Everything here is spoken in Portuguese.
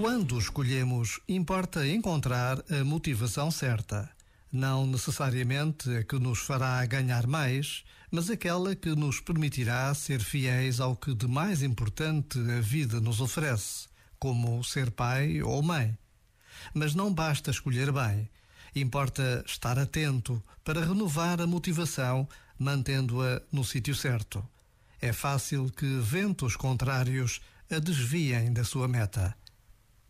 Quando escolhemos, importa encontrar a motivação certa. Não necessariamente a que nos fará ganhar mais, mas aquela que nos permitirá ser fiéis ao que de mais importante a vida nos oferece, como ser pai ou mãe. Mas não basta escolher bem. Importa estar atento para renovar a motivação, mantendo-a no sítio certo. É fácil que ventos contrários a desviem da sua meta.